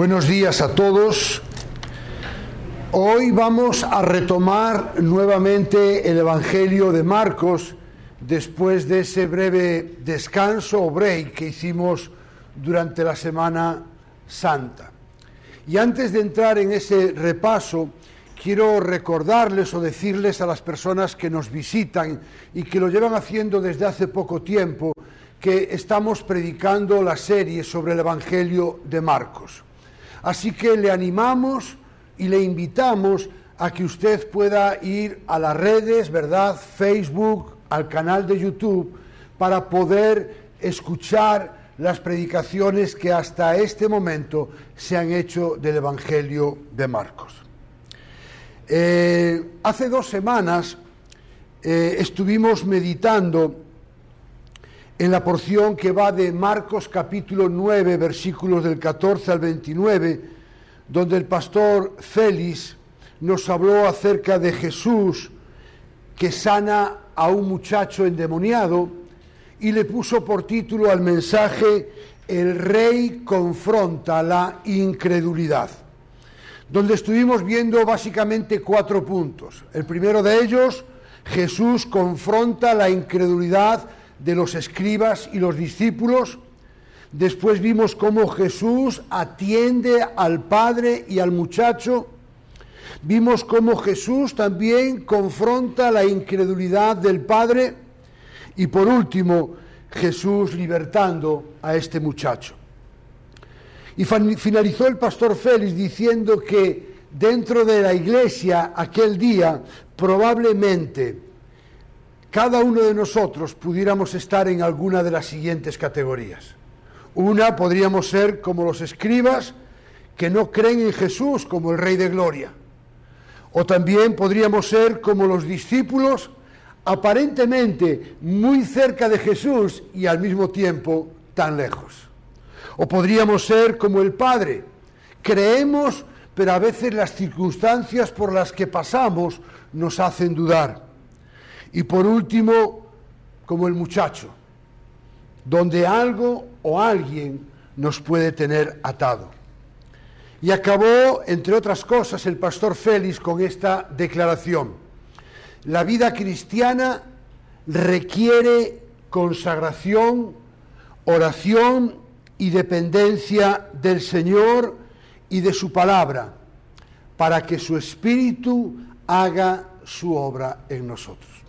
Buenos días a todos. Hoy vamos a retomar nuevamente el Evangelio de Marcos después de ese breve descanso o break que hicimos durante la Semana Santa. Y antes de entrar en ese repaso, quiero recordarles o decirles a las personas que nos visitan y que lo llevan haciendo desde hace poco tiempo, que estamos predicando la serie sobre el Evangelio de Marcos. Así que le animamos y le invitamos a que usted pueda ir a las redes, ¿verdad? Facebook, al canal de YouTube, para poder escuchar las predicaciones que hasta este momento se han hecho del Evangelio de Marcos. Eh, hace dos semanas eh, estuvimos meditando en la porción que va de Marcos capítulo 9, versículos del 14 al 29, donde el pastor Félix nos habló acerca de Jesús que sana a un muchacho endemoniado y le puso por título al mensaje El rey confronta la incredulidad, donde estuvimos viendo básicamente cuatro puntos. El primero de ellos, Jesús confronta la incredulidad de los escribas y los discípulos. Después vimos cómo Jesús atiende al padre y al muchacho. Vimos cómo Jesús también confronta la incredulidad del padre. Y por último, Jesús libertando a este muchacho. Y finalizó el pastor Félix diciendo que dentro de la iglesia aquel día probablemente cada uno de nosotros pudiéramos estar en alguna de las siguientes categorías. Una podríamos ser como los escribas que no creen en Jesús como el Rey de Gloria. O también podríamos ser como los discípulos aparentemente muy cerca de Jesús y al mismo tiempo tan lejos. O podríamos ser como el Padre. Creemos, pero a veces las circunstancias por las que pasamos nos hacen dudar. Y por último, como el muchacho, donde algo o alguien nos puede tener atado. Y acabó, entre otras cosas, el pastor Félix con esta declaración. La vida cristiana requiere consagración, oración y dependencia del Señor y de su palabra, para que su Espíritu haga su obra en nosotros.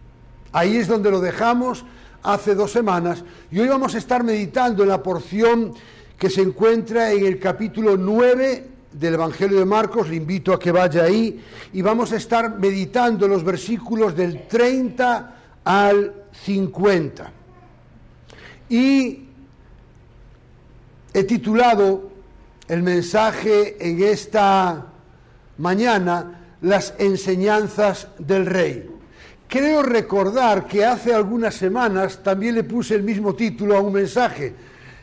Ahí es donde lo dejamos hace dos semanas y hoy vamos a estar meditando en la porción que se encuentra en el capítulo 9 del Evangelio de Marcos, le invito a que vaya ahí y vamos a estar meditando los versículos del 30 al 50. Y he titulado el mensaje en esta mañana Las enseñanzas del rey. Creo recordar que hace algunas semanas también le puse el mismo título a un mensaje.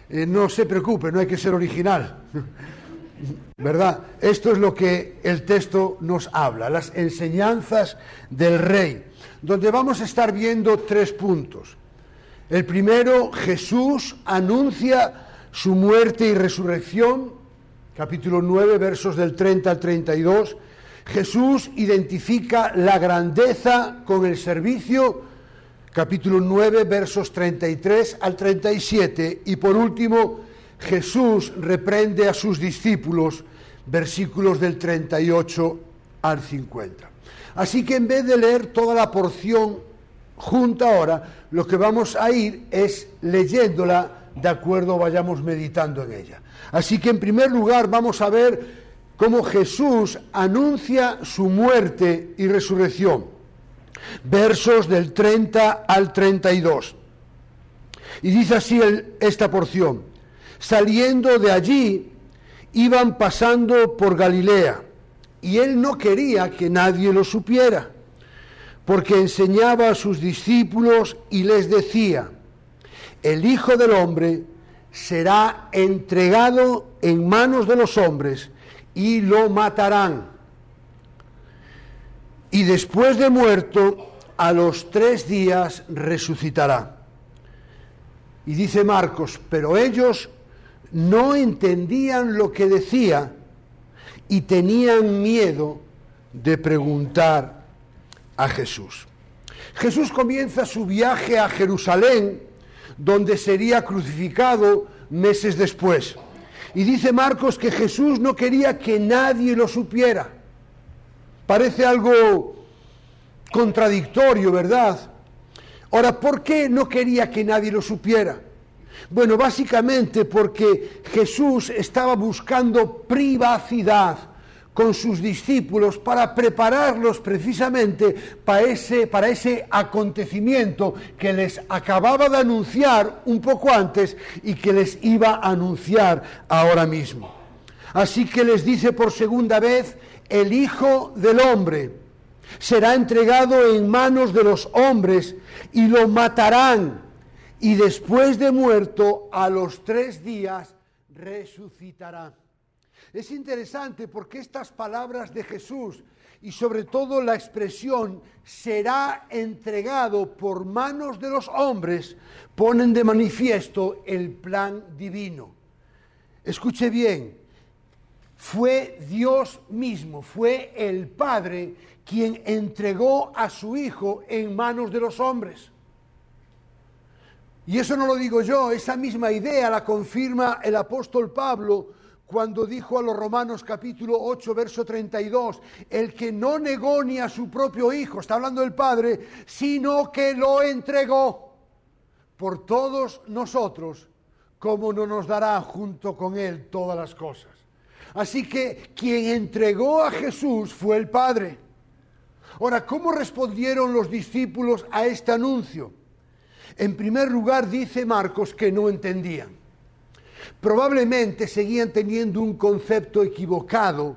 Eh, no se preocupe, no hay que ser original. ¿Verdad? Esto es lo que el texto nos habla, las enseñanzas del rey, donde vamos a estar viendo tres puntos. El primero, Jesús anuncia su muerte y resurrección, capítulo 9, versos del 30 al 32 Jesús identifica la grandeza con el servicio, capítulo 9, versos 33 al 37, y por último, Jesús reprende a sus discípulos, versículos del 38 al 50. Así que en vez de leer toda la porción junta ahora, lo que vamos a ir es leyéndola de acuerdo vayamos meditando en ella. Así que en primer lugar vamos a ver cómo Jesús anuncia su muerte y resurrección. Versos del 30 al 32. Y dice así esta porción, saliendo de allí, iban pasando por Galilea, y él no quería que nadie lo supiera, porque enseñaba a sus discípulos y les decía, el Hijo del Hombre será entregado en manos de los hombres, y lo matarán. Y después de muerto, a los tres días resucitará. Y dice Marcos, pero ellos no entendían lo que decía y tenían miedo de preguntar a Jesús. Jesús comienza su viaje a Jerusalén, donde sería crucificado meses después. Y dice Marcos que Jesús no quería que nadie lo supiera. Parece algo contradictorio, ¿verdad? Ahora, ¿por qué no quería que nadie lo supiera? Bueno, básicamente porque Jesús estaba buscando privacidad con sus discípulos para prepararlos precisamente para ese, para ese acontecimiento que les acababa de anunciar un poco antes y que les iba a anunciar ahora mismo. Así que les dice por segunda vez, el Hijo del Hombre será entregado en manos de los hombres y lo matarán y después de muerto a los tres días resucitará. Es interesante porque estas palabras de Jesús y sobre todo la expresión será entregado por manos de los hombres ponen de manifiesto el plan divino. Escuche bien, fue Dios mismo, fue el Padre quien entregó a su Hijo en manos de los hombres. Y eso no lo digo yo, esa misma idea la confirma el apóstol Pablo cuando dijo a los Romanos capítulo 8, verso 32, el que no negó ni a su propio Hijo, está hablando del Padre, sino que lo entregó por todos nosotros, como no nos dará junto con Él todas las cosas. Así que quien entregó a Jesús fue el Padre. Ahora, ¿cómo respondieron los discípulos a este anuncio? En primer lugar, dice Marcos que no entendían probablemente seguían teniendo un concepto equivocado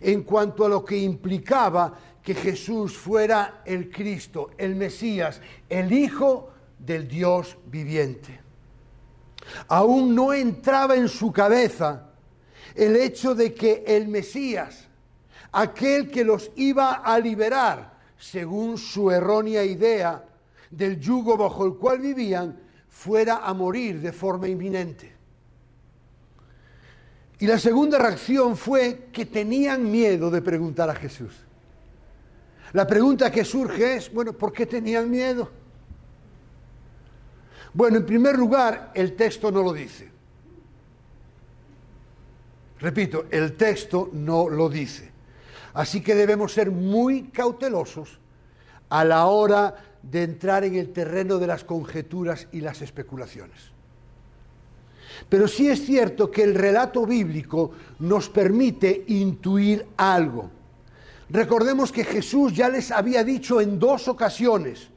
en cuanto a lo que implicaba que Jesús fuera el Cristo, el Mesías, el Hijo del Dios viviente. Aún no entraba en su cabeza el hecho de que el Mesías, aquel que los iba a liberar, según su errónea idea del yugo bajo el cual vivían, fuera a morir de forma inminente. Y la segunda reacción fue que tenían miedo de preguntar a Jesús. La pregunta que surge es, bueno, ¿por qué tenían miedo? Bueno, en primer lugar, el texto no lo dice. Repito, el texto no lo dice. Así que debemos ser muy cautelosos a la hora de entrar en el terreno de las conjeturas y las especulaciones. Pero sí es cierto que el relato bíblico nos permite intuir algo. Recordemos que Jesús ya les había dicho en dos ocasiones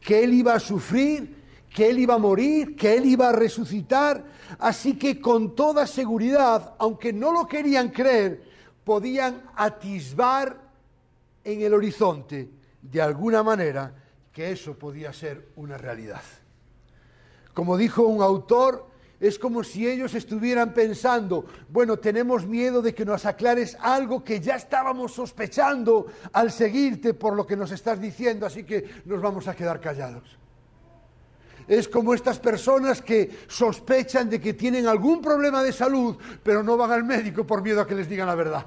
que Él iba a sufrir, que Él iba a morir, que Él iba a resucitar. Así que con toda seguridad, aunque no lo querían creer, podían atisbar en el horizonte de alguna manera que eso podía ser una realidad. Como dijo un autor, es como si ellos estuvieran pensando, bueno, tenemos miedo de que nos aclares algo que ya estábamos sospechando al seguirte por lo que nos estás diciendo, así que nos vamos a quedar callados. Es como estas personas que sospechan de que tienen algún problema de salud, pero no van al médico por miedo a que les digan la verdad.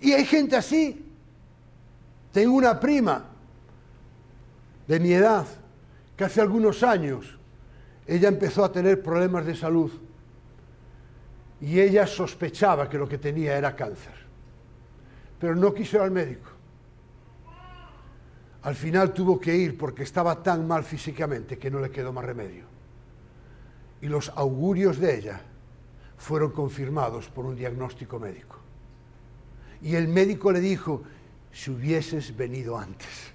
Y hay gente así. Tengo una prima de mi edad que hace algunos años ella empezó a tener problemas de salud y ella sospechaba que lo que tenía era cáncer, pero no quiso ir al médico. Al final tuvo que ir porque estaba tan mal físicamente que no le quedó más remedio. Y los augurios de ella fueron confirmados por un diagnóstico médico. Y el médico le dijo, si hubieses venido antes,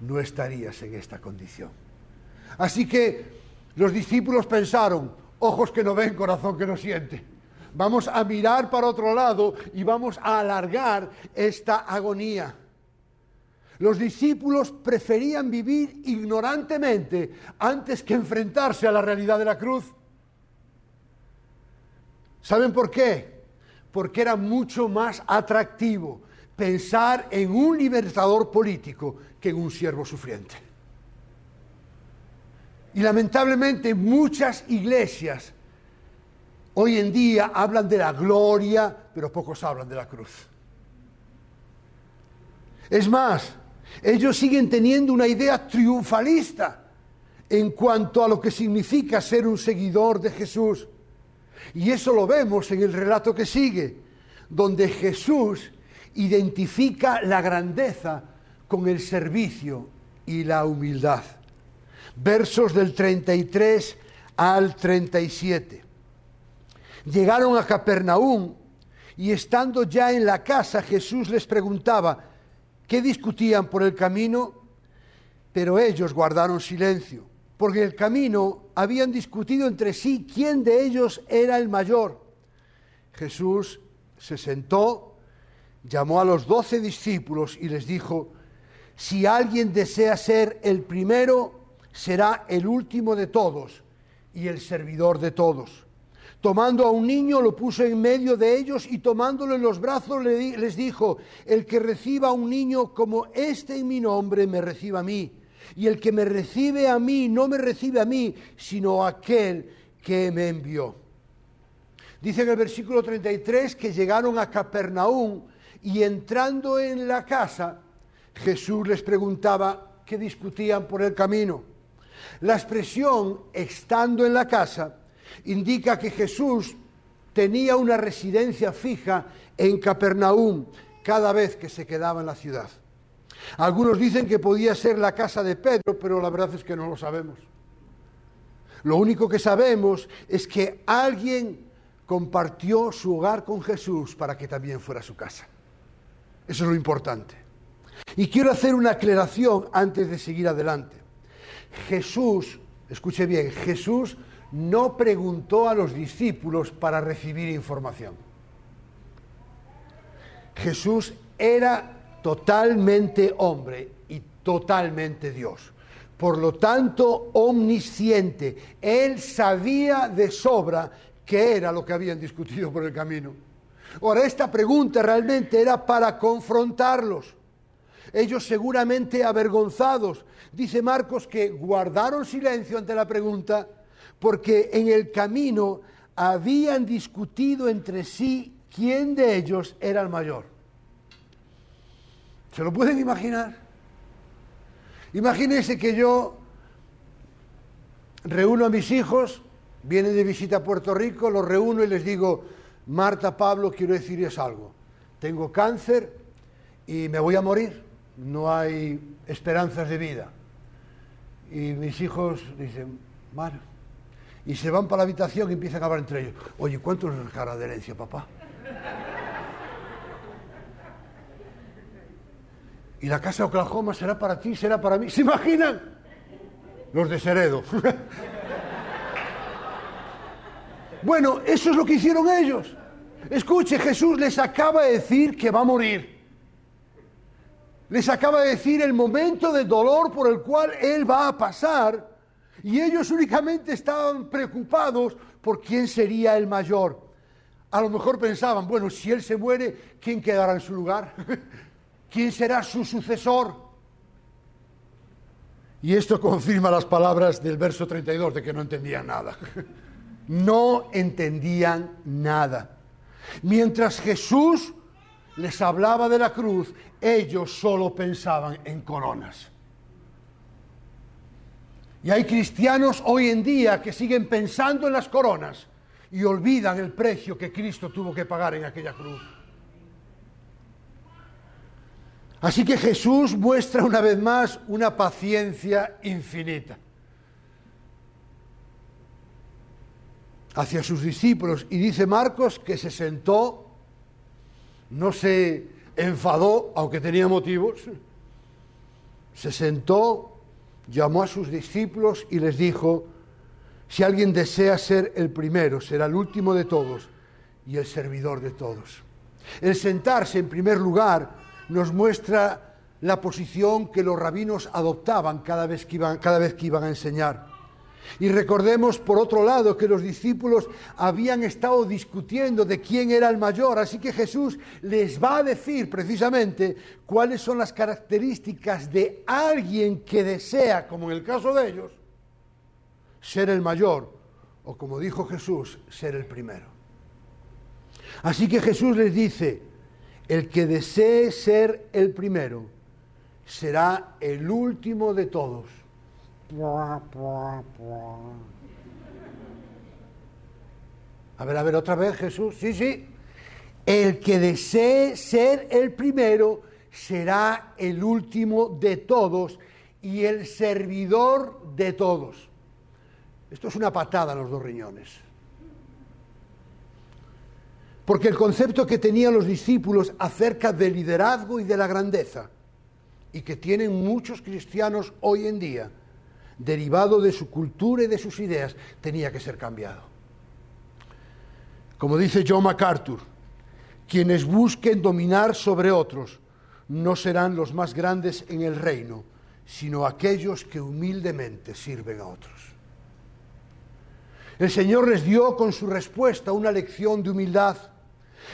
no estarías en esta condición. Así que los discípulos pensaron, ojos que no ven, corazón que no siente. Vamos a mirar para otro lado y vamos a alargar esta agonía. Los discípulos preferían vivir ignorantemente antes que enfrentarse a la realidad de la cruz. ¿Saben por qué? Porque era mucho más atractivo pensar en un libertador político que en un siervo sufriente. Y lamentablemente muchas iglesias Hoy en día hablan de la gloria, pero pocos hablan de la cruz. Es más, ellos siguen teniendo una idea triunfalista en cuanto a lo que significa ser un seguidor de Jesús. Y eso lo vemos en el relato que sigue, donde Jesús identifica la grandeza con el servicio y la humildad. Versos del 33 al 37. Llegaron a Capernaum y estando ya en la casa Jesús les preguntaba, ¿qué discutían por el camino? Pero ellos guardaron silencio, porque en el camino habían discutido entre sí quién de ellos era el mayor. Jesús se sentó, llamó a los doce discípulos y les dijo, si alguien desea ser el primero, será el último de todos y el servidor de todos. Tomando a un niño lo puso en medio de ellos y tomándolo en los brazos les dijo, el que reciba a un niño como este en mi nombre me reciba a mí. Y el que me recibe a mí no me recibe a mí, sino a aquel que me envió. Dice en el versículo 33 que llegaron a Capernaum y entrando en la casa, Jesús les preguntaba qué discutían por el camino. La expresión estando en la casa indica que Jesús tenía una residencia fija en Capernaum cada vez que se quedaba en la ciudad. Algunos dicen que podía ser la casa de Pedro, pero la verdad es que no lo sabemos. Lo único que sabemos es que alguien compartió su hogar con Jesús para que también fuera su casa. Eso es lo importante. Y quiero hacer una aclaración antes de seguir adelante. Jesús, escuche bien, Jesús no preguntó a los discípulos para recibir información. Jesús era totalmente hombre y totalmente Dios. Por lo tanto, omnisciente. Él sabía de sobra qué era lo que habían discutido por el camino. Ahora, esta pregunta realmente era para confrontarlos. Ellos seguramente avergonzados. Dice Marcos que guardaron silencio ante la pregunta porque en el camino habían discutido entre sí quién de ellos era el mayor. ¿Se lo pueden imaginar? Imagínense que yo reúno a mis hijos, vienen de visita a Puerto Rico, los reúno y les digo, Marta, Pablo, quiero decirles algo. Tengo cáncer y me voy a morir. No hay esperanzas de vida. Y mis hijos dicen, bueno, y se van para la habitación y empiezan a hablar entre ellos. Oye, ¿cuánto nos cara de herencia, papá? Y la casa de Oklahoma será para ti, será para mí. ¿Se imaginan? Los de Seredo. bueno, eso es lo que hicieron ellos. Escuche, Jesús les acaba de decir que va a morir. Les acaba de decir el momento de dolor por el cual Él va a pasar y ellos únicamente estaban preocupados por quién sería el mayor. A lo mejor pensaban, bueno, si él se muere, ¿quién quedará en su lugar? ¿Quién será su sucesor? Y esto confirma las palabras del verso 32 de que no entendían nada. No entendían nada. Mientras Jesús les hablaba de la cruz, ellos solo pensaban en coronas. Y hay cristianos hoy en día que siguen pensando en las coronas y olvidan el precio que Cristo tuvo que pagar en aquella cruz. Así que Jesús muestra una vez más una paciencia infinita hacia sus discípulos. Y dice Marcos que se sentó, no se enfadó, aunque tenía motivos, se sentó llamó a sus discípulos y les dijo, si alguien desea ser el primero, será el último de todos y el servidor de todos. El sentarse en primer lugar nos muestra la posición que los rabinos adoptaban cada vez que iban, cada vez que iban a enseñar. Y recordemos, por otro lado, que los discípulos habían estado discutiendo de quién era el mayor, así que Jesús les va a decir precisamente cuáles son las características de alguien que desea, como en el caso de ellos, ser el mayor o como dijo Jesús, ser el primero. Así que Jesús les dice, el que desee ser el primero será el último de todos. A ver, a ver, otra vez Jesús, sí, sí. El que desee ser el primero será el último de todos y el servidor de todos. Esto es una patada a los dos riñones. Porque el concepto que tenían los discípulos acerca del liderazgo y de la grandeza, y que tienen muchos cristianos hoy en día, derivado de su cultura y de sus ideas, tenía que ser cambiado. Como dice John MacArthur, quienes busquen dominar sobre otros no serán los más grandes en el reino, sino aquellos que humildemente sirven a otros. El Señor les dio con su respuesta una lección de humildad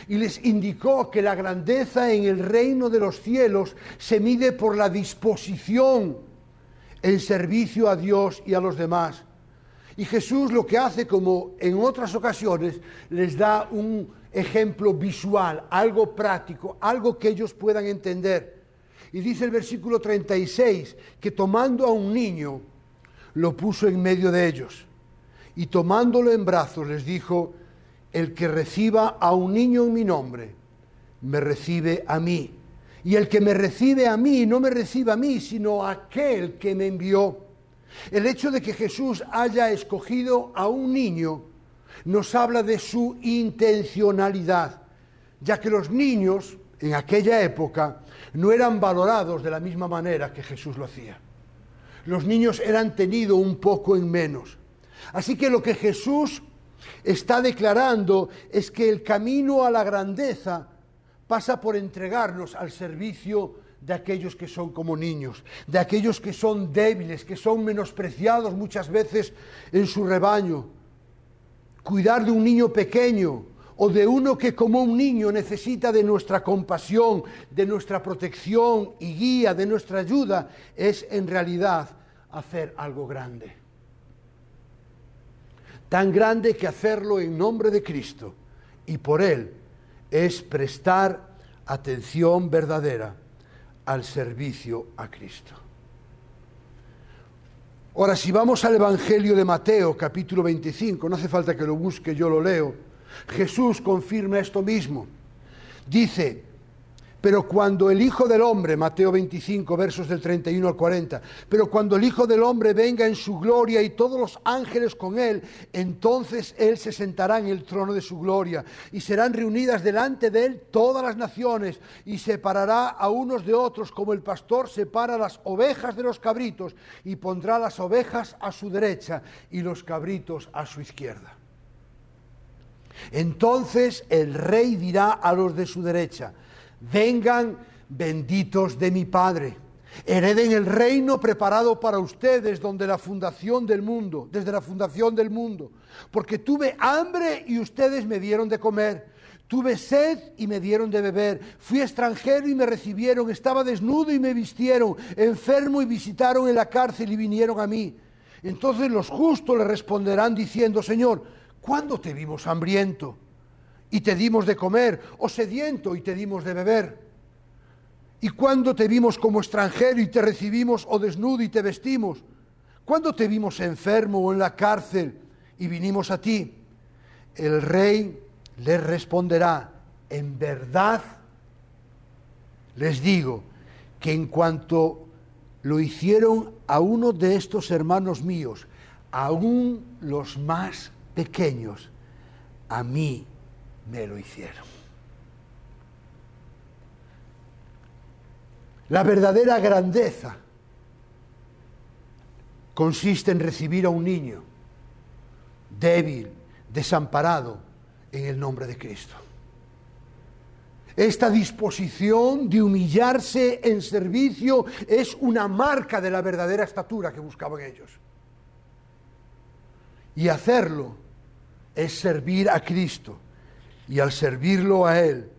y les indicó que la grandeza en el reino de los cielos se mide por la disposición en servicio a Dios y a los demás. Y Jesús lo que hace, como en otras ocasiones, les da un ejemplo visual, algo práctico, algo que ellos puedan entender. Y dice el versículo 36 que tomando a un niño, lo puso en medio de ellos. Y tomándolo en brazos les dijo, el que reciba a un niño en mi nombre, me recibe a mí. Y el que me recibe a mí, no me recibe a mí, sino a aquel que me envió. El hecho de que Jesús haya escogido a un niño nos habla de su intencionalidad, ya que los niños en aquella época no eran valorados de la misma manera que Jesús lo hacía. Los niños eran tenidos un poco en menos. Así que lo que Jesús está declarando es que el camino a la grandeza pasa por entregarnos al servicio de aquellos que son como niños, de aquellos que son débiles, que son menospreciados muchas veces en su rebaño. Cuidar de un niño pequeño o de uno que como un niño necesita de nuestra compasión, de nuestra protección y guía, de nuestra ayuda, es en realidad hacer algo grande tan grande que hacerlo en nombre de Cristo y por Él es prestar atención verdadera al servicio a Cristo. Ahora, si vamos al Evangelio de Mateo, capítulo 25, no hace falta que lo busque, yo lo leo, Jesús confirma esto mismo. Dice, pero cuando el Hijo del Hombre, Mateo 25, versos del 31 al 40, pero cuando el Hijo del Hombre venga en su gloria y todos los ángeles con él, entonces él se sentará en el trono de su gloria y serán reunidas delante de él todas las naciones y separará a unos de otros como el pastor separa las ovejas de los cabritos y pondrá las ovejas a su derecha y los cabritos a su izquierda. Entonces el rey dirá a los de su derecha, vengan benditos de mi Padre. Hereden el reino preparado para ustedes donde la fundación del mundo, desde la fundación del mundo. Porque tuve hambre y ustedes me dieron de comer. Tuve sed y me dieron de beber. Fui extranjero y me recibieron. Estaba desnudo y me vistieron. Enfermo y visitaron en la cárcel y vinieron a mí. Entonces los justos le responderán diciendo, Señor, ¿cuándo te vimos hambriento? Y te dimos de comer, o sediento y te dimos de beber. ¿Y cuándo te vimos como extranjero y te recibimos, o desnudo y te vestimos? ¿Cuándo te vimos enfermo o en la cárcel y vinimos a ti? El rey les responderá, en verdad les digo que en cuanto lo hicieron a uno de estos hermanos míos, aún los más pequeños, a mí me lo hicieron. La verdadera grandeza consiste en recibir a un niño débil, desamparado, en el nombre de Cristo. Esta disposición de humillarse en servicio es una marca de la verdadera estatura que buscaban ellos. Y hacerlo es servir a Cristo y al servirlo a Él,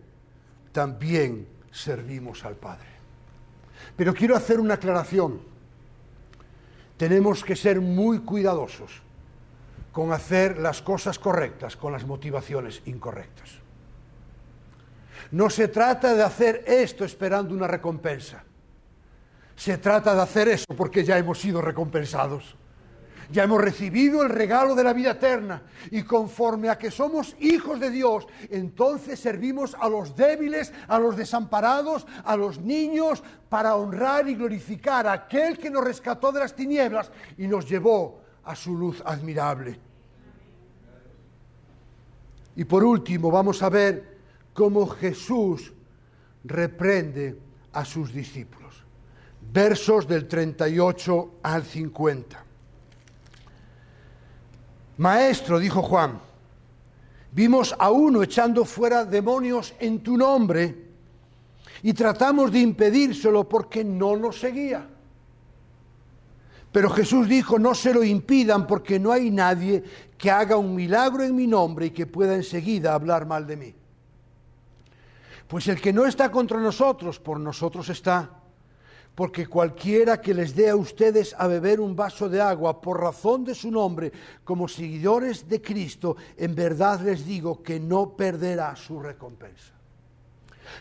también servimos al Padre. Pero quiero hacer una aclaración. Tenemos que ser muy cuidadosos con hacer las cosas correctas con las motivaciones incorrectas. No se trata de hacer esto esperando una recompensa. Se trata de hacer eso porque ya hemos sido recompensados. Ya hemos recibido el regalo de la vida eterna y conforme a que somos hijos de Dios, entonces servimos a los débiles, a los desamparados, a los niños, para honrar y glorificar a aquel que nos rescató de las tinieblas y nos llevó a su luz admirable. Y por último, vamos a ver cómo Jesús reprende a sus discípulos. Versos del 38 al 50. Maestro, dijo Juan, vimos a uno echando fuera demonios en tu nombre y tratamos de impedírselo porque no nos seguía. Pero Jesús dijo, no se lo impidan porque no hay nadie que haga un milagro en mi nombre y que pueda enseguida hablar mal de mí. Pues el que no está contra nosotros, por nosotros está porque cualquiera que les dé a ustedes a beber un vaso de agua por razón de su nombre, como seguidores de Cristo, en verdad les digo que no perderá su recompensa.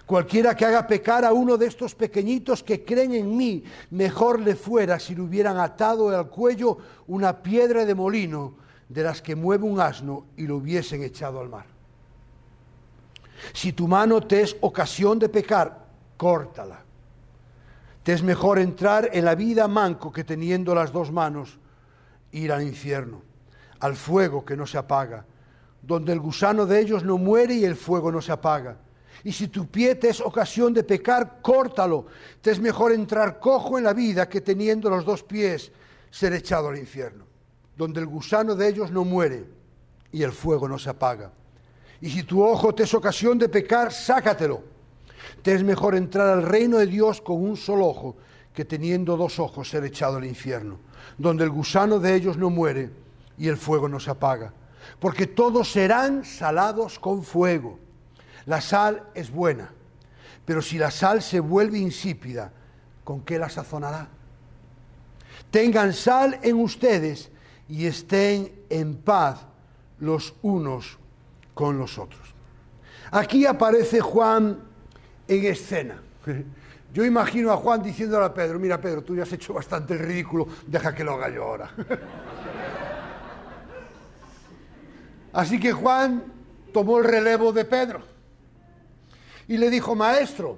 Cualquiera que haga pecar a uno de estos pequeñitos que creen en mí, mejor le fuera si le hubieran atado al cuello una piedra de molino de las que mueve un asno y lo hubiesen echado al mar. Si tu mano te es ocasión de pecar, córtala te es mejor entrar en la vida manco que teniendo las dos manos ir al infierno, al fuego que no se apaga, donde el gusano de ellos no muere y el fuego no se apaga. Y si tu pie te es ocasión de pecar, córtalo. Te es mejor entrar cojo en la vida que teniendo los dos pies ser echado al infierno, donde el gusano de ellos no muere y el fuego no se apaga. Y si tu ojo te es ocasión de pecar, sácatelo es mejor entrar al reino de Dios con un solo ojo que teniendo dos ojos ser echado al infierno, donde el gusano de ellos no muere y el fuego no se apaga. Porque todos serán salados con fuego. La sal es buena, pero si la sal se vuelve insípida, ¿con qué la sazonará? Tengan sal en ustedes y estén en paz los unos con los otros. Aquí aparece Juan en escena. Yo imagino a Juan diciéndole a Pedro, mira Pedro, tú ya has hecho bastante ridículo, deja que lo haga yo ahora. Así que Juan tomó el relevo de Pedro y le dijo, maestro,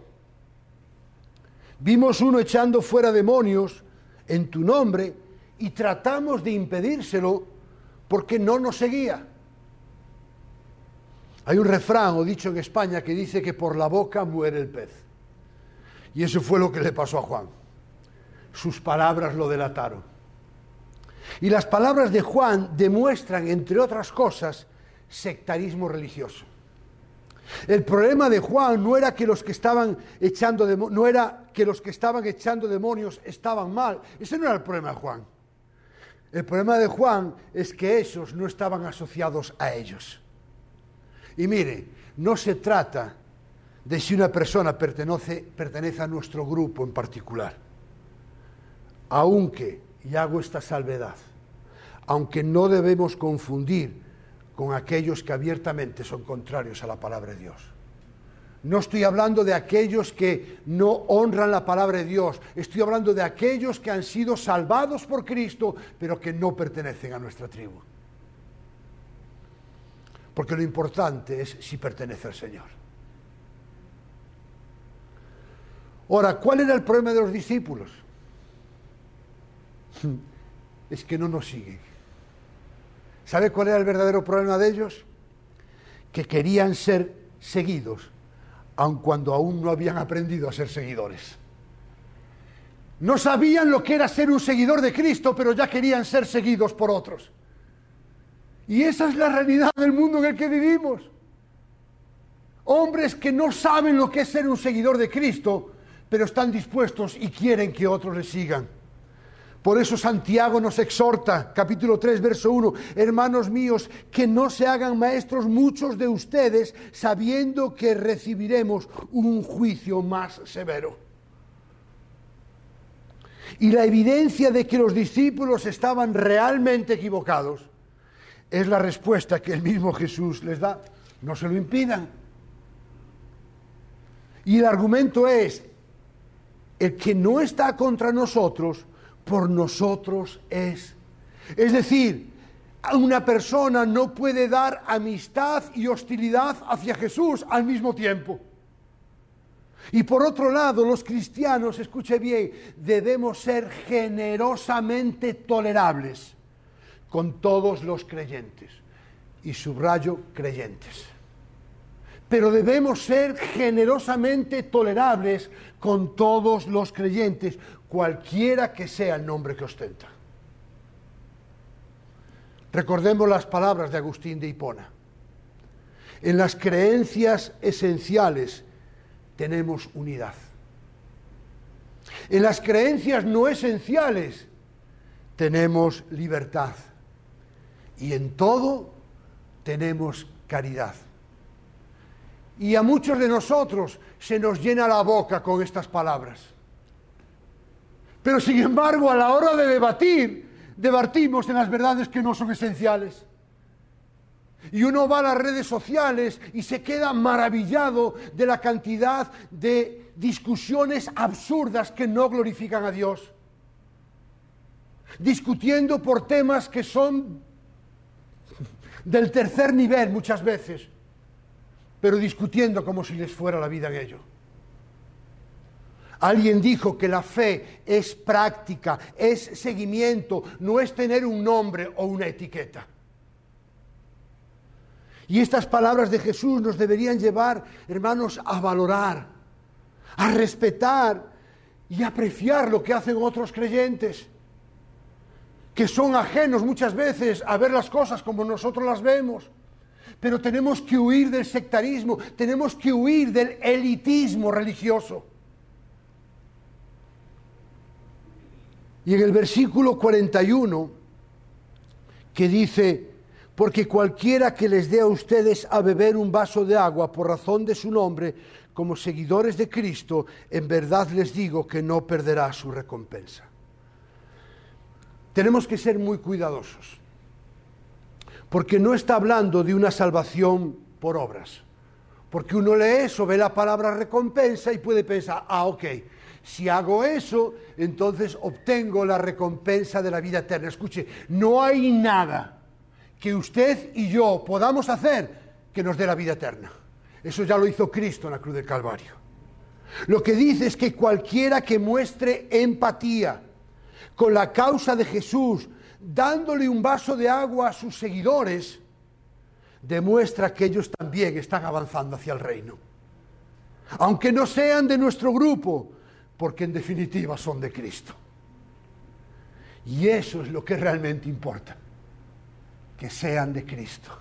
vimos uno echando fuera demonios en tu nombre y tratamos de impedírselo porque no nos seguía. Hay un refrán o dicho en España que dice que por la boca muere el pez. Y eso fue lo que le pasó a Juan. Sus palabras lo delataron. Y las palabras de Juan demuestran, entre otras cosas, sectarismo religioso. El problema de Juan no era que los que estaban echando no era que los que estaban echando demonios estaban mal. Ese no era el problema de Juan. El problema de Juan es que esos no estaban asociados a ellos. Y mire, no se trata de si una persona pertenece, pertenece a nuestro grupo en particular. Aunque, y hago esta salvedad, aunque no debemos confundir con aquellos que abiertamente son contrarios a la palabra de Dios. No estoy hablando de aquellos que no honran la palabra de Dios, estoy hablando de aquellos que han sido salvados por Cristo, pero que no pertenecen a nuestra tribu. Porque lo importante es si pertenece al Señor. Ahora, ¿cuál era el problema de los discípulos? Es que no nos siguen. ¿Sabe cuál era el verdadero problema de ellos? Que querían ser seguidos, aun cuando aún no habían aprendido a ser seguidores. No sabían lo que era ser un seguidor de Cristo, pero ya querían ser seguidos por otros. Y esa es la realidad del mundo en el que vivimos. Hombres que no saben lo que es ser un seguidor de Cristo, pero están dispuestos y quieren que otros le sigan. Por eso Santiago nos exhorta, capítulo 3, verso 1, hermanos míos, que no se hagan maestros muchos de ustedes, sabiendo que recibiremos un juicio más severo. Y la evidencia de que los discípulos estaban realmente equivocados es la respuesta que el mismo Jesús les da. No se lo impidan. Y el argumento es, el que no está contra nosotros, por nosotros es. Es decir, una persona no puede dar amistad y hostilidad hacia Jesús al mismo tiempo. Y por otro lado, los cristianos, escuche bien, debemos ser generosamente tolerables con todos los creyentes. Y subrayo creyentes. Pero debemos ser generosamente tolerables con todos los creyentes, cualquiera que sea el nombre que ostenta. Recordemos las palabras de Agustín de Hipona. En las creencias esenciales tenemos unidad. En las creencias no esenciales tenemos libertad. Y en todo tenemos caridad. Y a muchos de nosotros se nos llena la boca con estas palabras. Pero sin embargo, a la hora de debatir, debatimos en las verdades que no son esenciales. Y uno va a las redes sociales y se queda maravillado de la cantidad de discusiones absurdas que no glorifican a Dios. Discutiendo por temas que son del tercer nivel muchas veces, pero discutiendo como si les fuera la vida en ello. Alguien dijo que la fe es práctica, es seguimiento, no es tener un nombre o una etiqueta. Y estas palabras de Jesús nos deberían llevar, hermanos, a valorar, a respetar y apreciar lo que hacen otros creyentes, que son ajenos muchas veces a ver las cosas como nosotros las vemos. Pero tenemos que huir del sectarismo, tenemos que huir del elitismo religioso. Y en el versículo 41, que dice, porque cualquiera que les dé a ustedes a beber un vaso de agua por razón de su nombre, como seguidores de Cristo, en verdad les digo que no perderá su recompensa. Tenemos que ser muy cuidadosos, porque no está hablando de una salvación por obras, porque uno lee eso, ve la palabra recompensa y puede pensar, ah, ok, si hago eso, entonces obtengo la recompensa de la vida eterna. Escuche, no hay nada que usted y yo podamos hacer que nos dé la vida eterna. Eso ya lo hizo Cristo en la cruz del Calvario. Lo que dice es que cualquiera que muestre empatía con la causa de Jesús, dándole un vaso de agua a sus seguidores, demuestra que ellos también están avanzando hacia el reino. Aunque no sean de nuestro grupo, porque en definitiva son de Cristo. Y eso es lo que realmente importa, que sean de Cristo.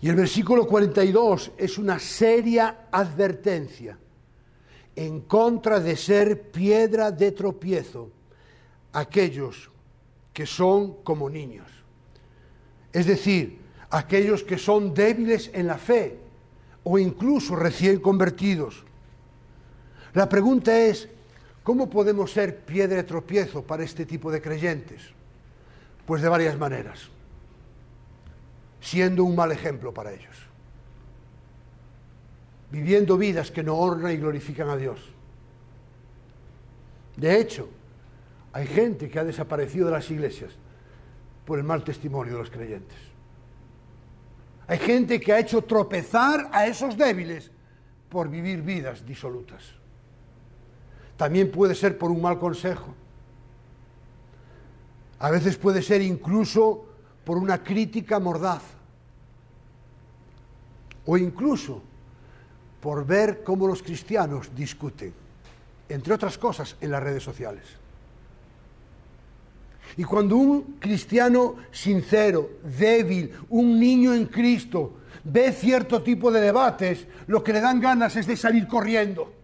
Y el versículo 42 es una seria advertencia en contra de ser piedra de tropiezo aquellos que son como niños. Es decir, aquellos que son débiles en la fe o incluso recién convertidos la pregunta es, ¿cómo podemos ser piedra de tropiezo para este tipo de creyentes? Pues de varias maneras, siendo un mal ejemplo para ellos, viviendo vidas que no honran y glorifican a Dios. De hecho, hay gente que ha desaparecido de las iglesias por el mal testimonio de los creyentes. Hay gente que ha hecho tropezar a esos débiles por vivir vidas disolutas. También puede ser por un mal consejo. A veces puede ser incluso por una crítica mordaz. O incluso por ver cómo los cristianos discuten, entre otras cosas, en las redes sociales. Y cuando un cristiano sincero, débil, un niño en Cristo, ve cierto tipo de debates, lo que le dan ganas es de salir corriendo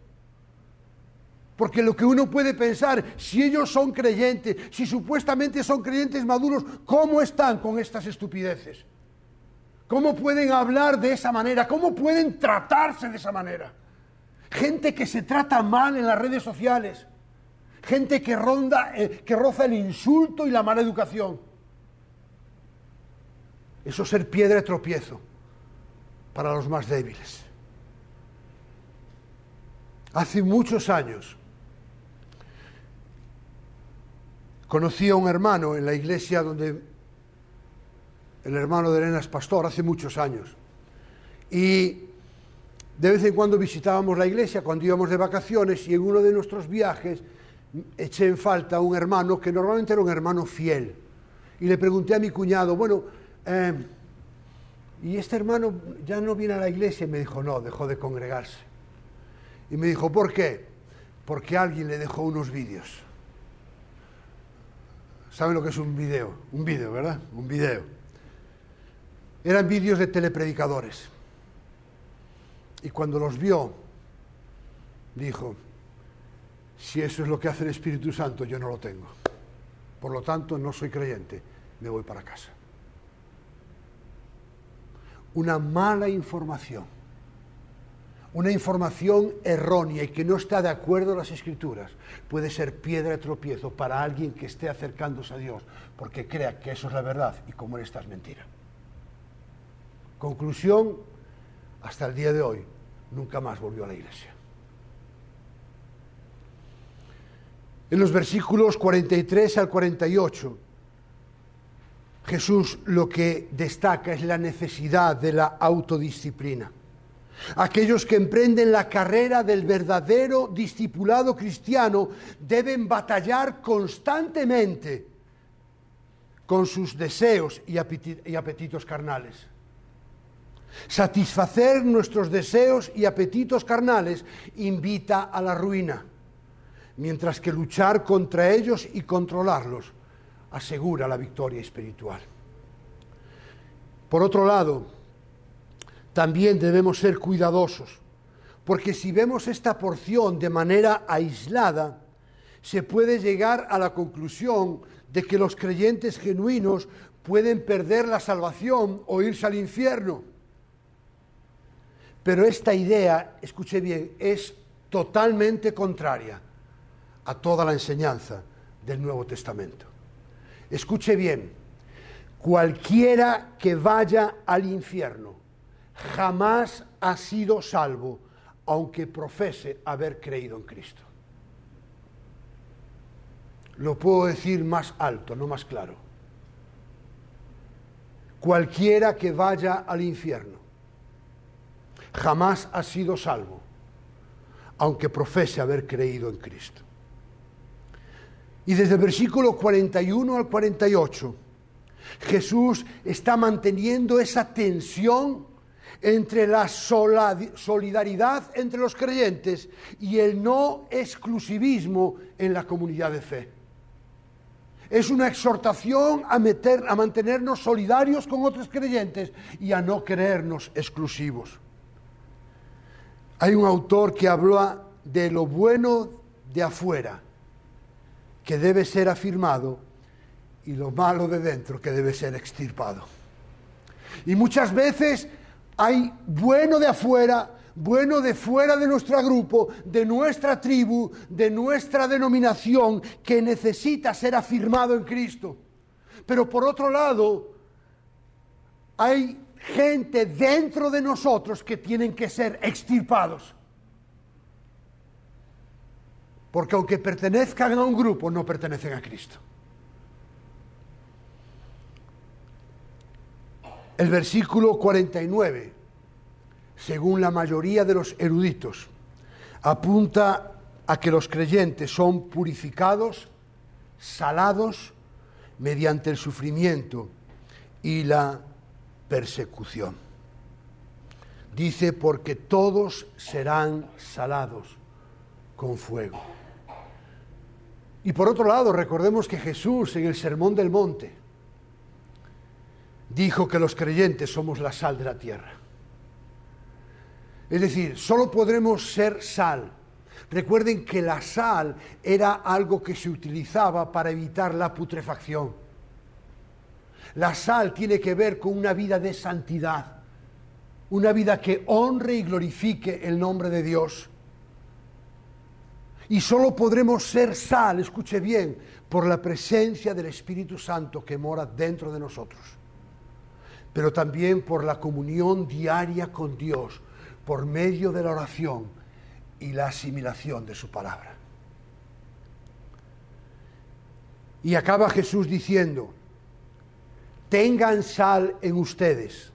porque lo que uno puede pensar, si ellos son creyentes, si supuestamente son creyentes maduros, ¿cómo están con estas estupideces? ¿Cómo pueden hablar de esa manera? ¿Cómo pueden tratarse de esa manera? Gente que se trata mal en las redes sociales. Gente que ronda, eh, que roza el insulto y la mala educación. Eso es ser piedra de tropiezo para los más débiles. Hace muchos años conocí a un hermano en la iglesia donde el hermano de Elena es pastor, hace muchos años. Y de vez en cuando visitábamos la iglesia cuando íbamos de vacaciones y en uno de nuestros viajes eché en falta a un hermano que normalmente era un hermano fiel. Y le pregunté a mi cuñado, bueno, eh, ¿y este hermano ya no viene a la iglesia? Y me dijo, no, dejó de congregarse. Y me dijo, ¿por qué? Porque alguien le dejó unos vídeos. ¿Saben lo que es un vídeo? Un vídeo, ¿verdad? Un vídeo. Eran vídeos de telepredicadores. Y cuando los vio, dijo, si eso es lo que hace el Espíritu Santo, yo no lo tengo. Por lo tanto, no soy creyente, me voy para casa. Una mala información, una información errónea y que no está de acuerdo a las escrituras, puede ser piedra de tropiezo para alguien que esté acercándose a Dios, porque crea que eso es la verdad y como él está es mentira. Conclusión, hasta el día de hoy, nunca más volvió a la iglesia. En los versículos 43 al 48, Jesús lo que destaca es la necesidad de la autodisciplina. Aquellos que emprenden la carrera del verdadero discipulado cristiano deben batallar constantemente con sus deseos y apetitos carnales. Satisfacer nuestros deseos y apetitos carnales invita a la ruina mientras que luchar contra ellos y controlarlos asegura la victoria espiritual. Por otro lado, también debemos ser cuidadosos, porque si vemos esta porción de manera aislada, se puede llegar a la conclusión de que los creyentes genuinos pueden perder la salvación o irse al infierno. Pero esta idea, escuche bien, es totalmente contraria a toda la enseñanza del Nuevo Testamento. Escuche bien, cualquiera que vaya al infierno jamás ha sido salvo, aunque profese haber creído en Cristo. Lo puedo decir más alto, no más claro. Cualquiera que vaya al infierno jamás ha sido salvo, aunque profese haber creído en Cristo. Y desde el versículo 41 al 48, Jesús está manteniendo esa tensión entre la solidaridad entre los creyentes y el no exclusivismo en la comunidad de fe. Es una exhortación a, meter, a mantenernos solidarios con otros creyentes y a no creernos exclusivos. Hay un autor que habla de lo bueno de afuera que debe ser afirmado y lo malo de dentro que debe ser extirpado. Y muchas veces hay bueno de afuera, bueno de fuera de nuestro grupo, de nuestra tribu, de nuestra denominación, que necesita ser afirmado en Cristo. Pero por otro lado, hay gente dentro de nosotros que tienen que ser extirpados. Porque aunque pertenezcan a un grupo, no pertenecen a Cristo. El versículo 49, según la mayoría de los eruditos, apunta a que los creyentes son purificados, salados, mediante el sufrimiento y la persecución. Dice, porque todos serán salados con fuego. Y por otro lado, recordemos que Jesús en el Sermón del Monte dijo que los creyentes somos la sal de la tierra. Es decir, solo podremos ser sal. Recuerden que la sal era algo que se utilizaba para evitar la putrefacción. La sal tiene que ver con una vida de santidad, una vida que honre y glorifique el nombre de Dios. Y solo podremos ser sal, escuche bien, por la presencia del Espíritu Santo que mora dentro de nosotros. pero también por la comunión diaria con Dios, por medio de la oración y la asimilación de su palabra. Y acaba Jesús diciendo, tengan sal en ustedes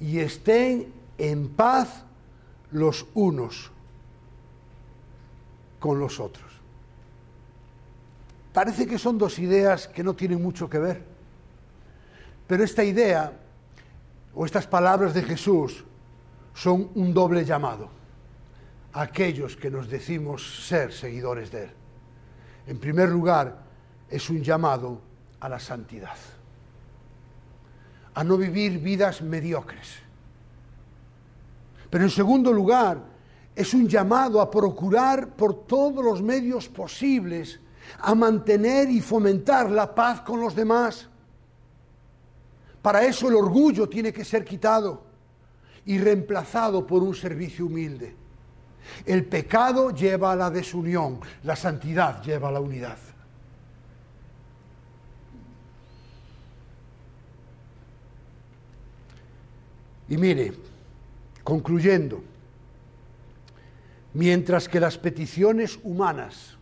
y estén en paz los unos con los otros. Parece que son dos ideas que no tienen mucho que ver, pero esta idea o estas palabras de Jesús son un doble llamado a aquellos que nos decimos ser seguidores de Él. En primer lugar, es un llamado a la santidad, a no vivir vidas mediocres. Pero en segundo lugar, es un llamado a procurar por todos los medios posibles a mantener y fomentar la paz con los demás. Para eso el orgullo tiene que ser quitado y reemplazado por un servicio humilde. El pecado lleva a la desunión, la santidad lleva a la unidad. Y mire, concluyendo, mientras que las peticiones humanas,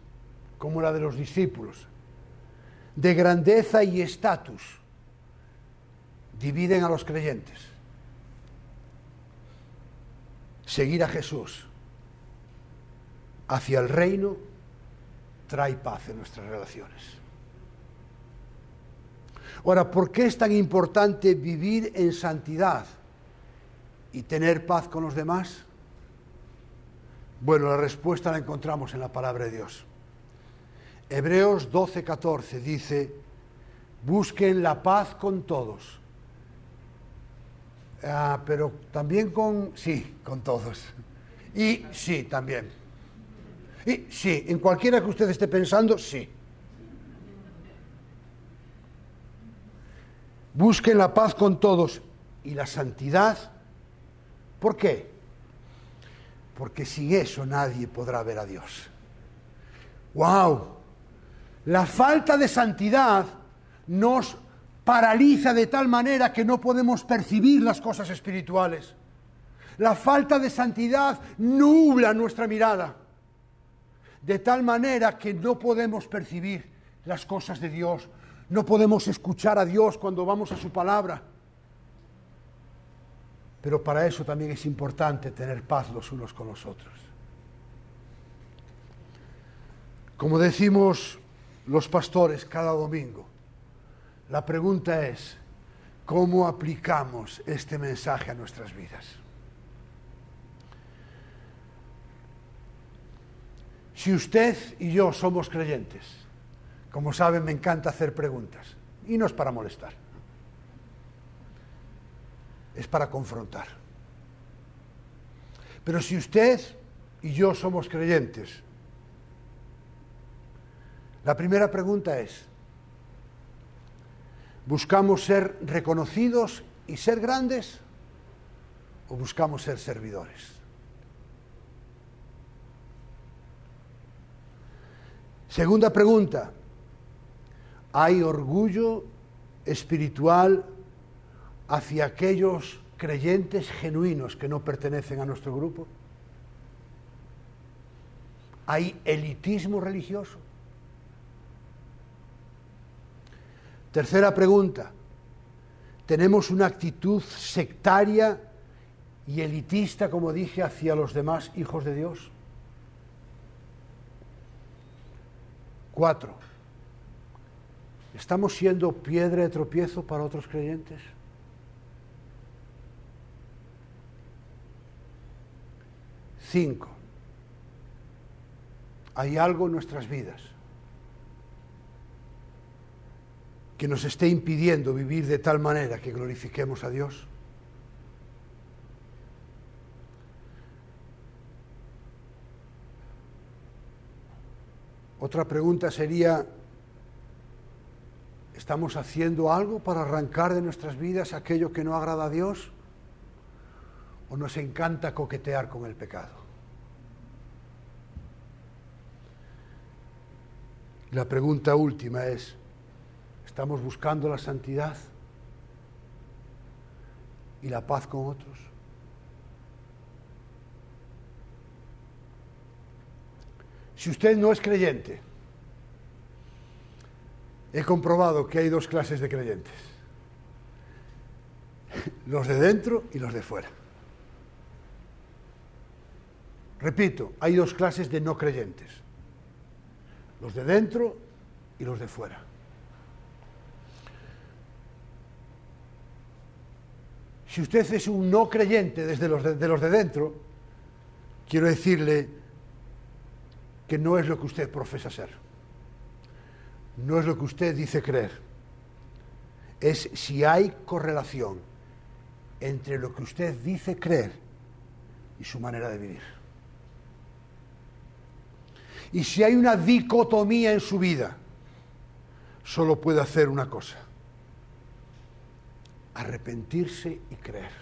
como la de los discípulos, de grandeza y estatus, dividen a los creyentes, seguir a Jesús hacia el reino trae paz en nuestras relaciones. Ahora, ¿por qué es tan importante vivir en santidad? Y tener paz con los demás? Bueno, la respuesta la encontramos en la palabra de Dios. Hebreos 12, 14 dice, busquen la paz con todos. Ah, pero también con, sí, con todos. Y sí, también. Y sí, en cualquiera que usted esté pensando, sí. Busquen la paz con todos y la santidad ¿Por qué? Porque sin eso nadie podrá ver a Dios. ¡Wow! La falta de santidad nos paraliza de tal manera que no podemos percibir las cosas espirituales. La falta de santidad nubla nuestra mirada, de tal manera que no podemos percibir las cosas de Dios, no podemos escuchar a Dios cuando vamos a su palabra. Pero para eso también es importante tener paz los unos con los otros. Como decimos los pastores cada domingo, la pregunta es, ¿cómo aplicamos este mensaje a nuestras vidas? Si usted y yo somos creyentes, como saben, me encanta hacer preguntas, y no es para molestar es para confrontar. Pero si usted y yo somos creyentes, la primera pregunta es, ¿buscamos ser reconocidos y ser grandes o buscamos ser servidores? Segunda pregunta, ¿hay orgullo espiritual hacia aquellos creyentes genuinos que no pertenecen a nuestro grupo? ¿Hay elitismo religioso? Tercera pregunta. ¿Tenemos una actitud sectaria y elitista, como dije, hacia los demás hijos de Dios? Cuatro. ¿Estamos siendo piedra de tropiezo para otros creyentes? Cinco, hay algo en nuestras vidas que nos esté impidiendo vivir de tal manera que glorifiquemos a Dios. Otra pregunta sería, ¿estamos haciendo algo para arrancar de nuestras vidas aquello que no agrada a Dios? ¿O nos encanta coquetear con el pecado? La pregunta última es, ¿estamos buscando la santidad? y la paz con otros. Si usted no es creyente, he comprobado que hay dos clases de creyentes. Los de dentro y los de fuera. Repito, hay dos clases de no creyentes. Los de dentro y los de fuera. Si usted es un no creyente desde los de, de los de dentro, quiero decirle que no es lo que usted profesa ser. No es lo que usted dice creer. Es si hay correlación entre lo que usted dice creer y su manera de vivir. Y si hay una dicotomía en su vida, solo puede hacer una cosa, arrepentirse y creer.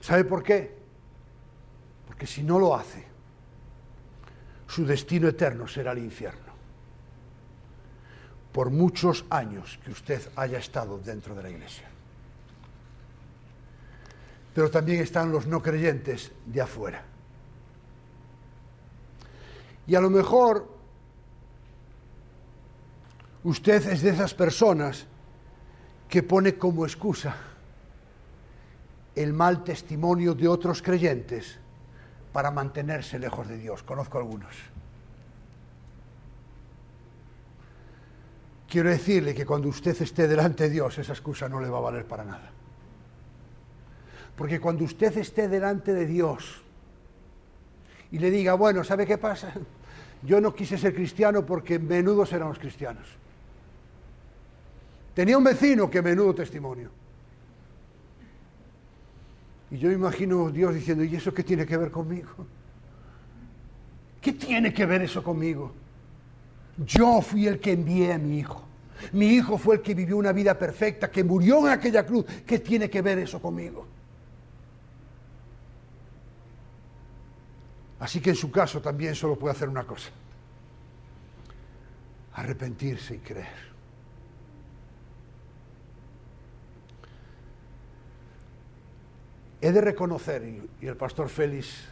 ¿Sabe por qué? Porque si no lo hace, su destino eterno será el infierno. Por muchos años que usted haya estado dentro de la iglesia. Pero también están los no creyentes de afuera y a lo mejor usted es de esas personas que pone como excusa el mal testimonio de otros creyentes para mantenerse lejos de Dios. Conozco algunos. Quiero decirle que cuando usted esté delante de Dios, esa excusa no le va a valer para nada. Porque cuando usted esté delante de Dios y le diga, bueno, ¿sabe qué pasa? Yo no quise ser cristiano porque menudos éramos cristianos. Tenía un vecino que menudo testimonio. Y yo imagino Dios diciendo, ¿y eso qué tiene que ver conmigo? ¿Qué tiene que ver eso conmigo? Yo fui el que envié a mi hijo. Mi hijo fue el que vivió una vida perfecta, que murió en aquella cruz. ¿Qué tiene que ver eso conmigo? Así que en su caso también solo puede hacer una cosa. Arrepentirse y creer. He de reconocer, y, el pastor Félix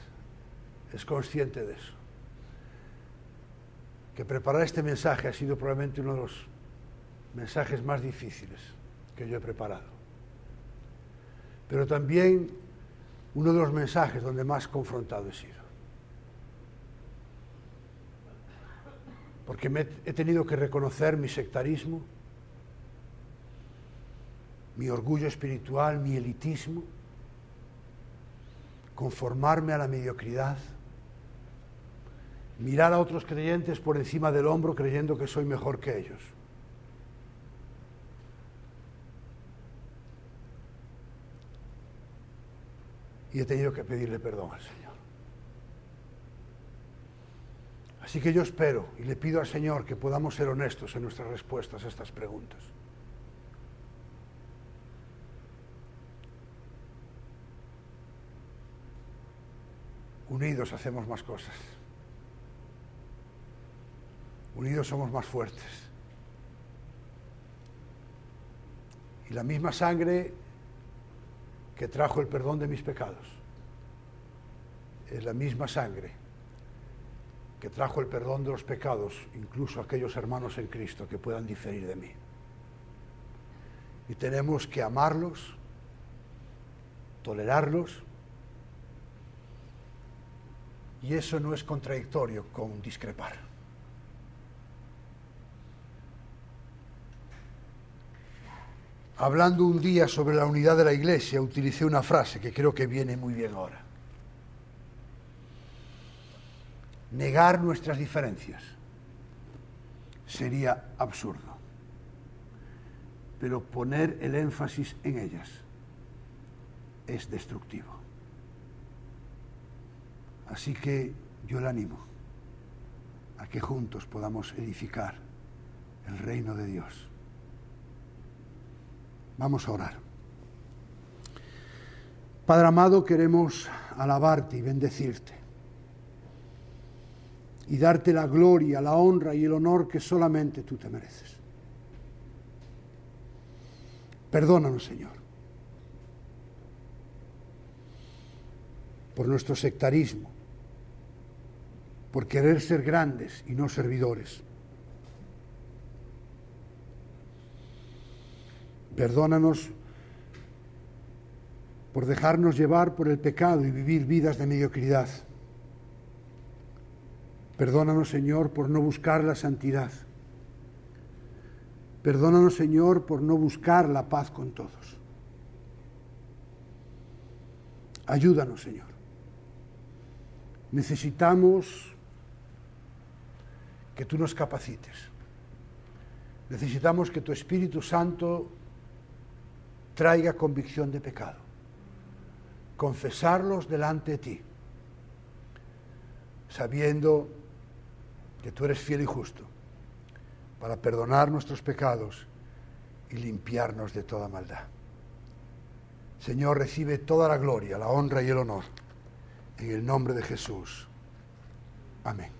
es consciente de eso, que preparar este mensaje ha sido probablemente uno de los mensajes más difíciles que yo he preparado. Pero también uno de los mensajes donde más confrontado he sido. Porque he tenido que reconocer mi sectarismo, mi orgullo espiritual, mi elitismo, conformarme a la mediocridad, mirar a otros creyentes por encima del hombro creyendo que soy mejor que ellos. Y he tenido que pedirle perdón al Señor. Así que yo espero y le pido al Señor que podamos ser honestos en nuestras respuestas a estas preguntas. Unidos hacemos más cosas. Unidos somos más fuertes. Y la misma sangre que trajo el perdón de mis pecados es la misma sangre que trajo el perdón de los pecados, incluso a aquellos hermanos en Cristo que puedan diferir de mí. Y tenemos que amarlos, tolerarlos, y eso no es contradictorio con discrepar. Hablando un día sobre la unidad de la iglesia, utilicé una frase que creo que viene muy bien ahora. Negar nuestras diferencias sería absurdo. Pero poner el énfasis en ellas es destructivo. Así que yo le animo a que juntos podamos edificar el reino de Dios. Vamos a orar. Padre amado, queremos alabarte y bendecirte y darte la gloria, la honra y el honor que solamente tú te mereces. Perdónanos, Señor, por nuestro sectarismo, por querer ser grandes y no servidores. Perdónanos por dejarnos llevar por el pecado y vivir vidas de mediocridad. Perdónanos, Señor, por no buscar la santidad. Perdónanos, Señor, por no buscar la paz con todos. Ayúdanos, Señor. Necesitamos que tú nos capacites. Necesitamos que tu Espíritu Santo traiga convicción de pecado. Confesarlos delante de ti, sabiendo que tú eres fiel y justo para perdonar nuestros pecados y limpiarnos de toda maldad. Señor, recibe toda la gloria, la honra y el honor en el nombre de Jesús. Amén.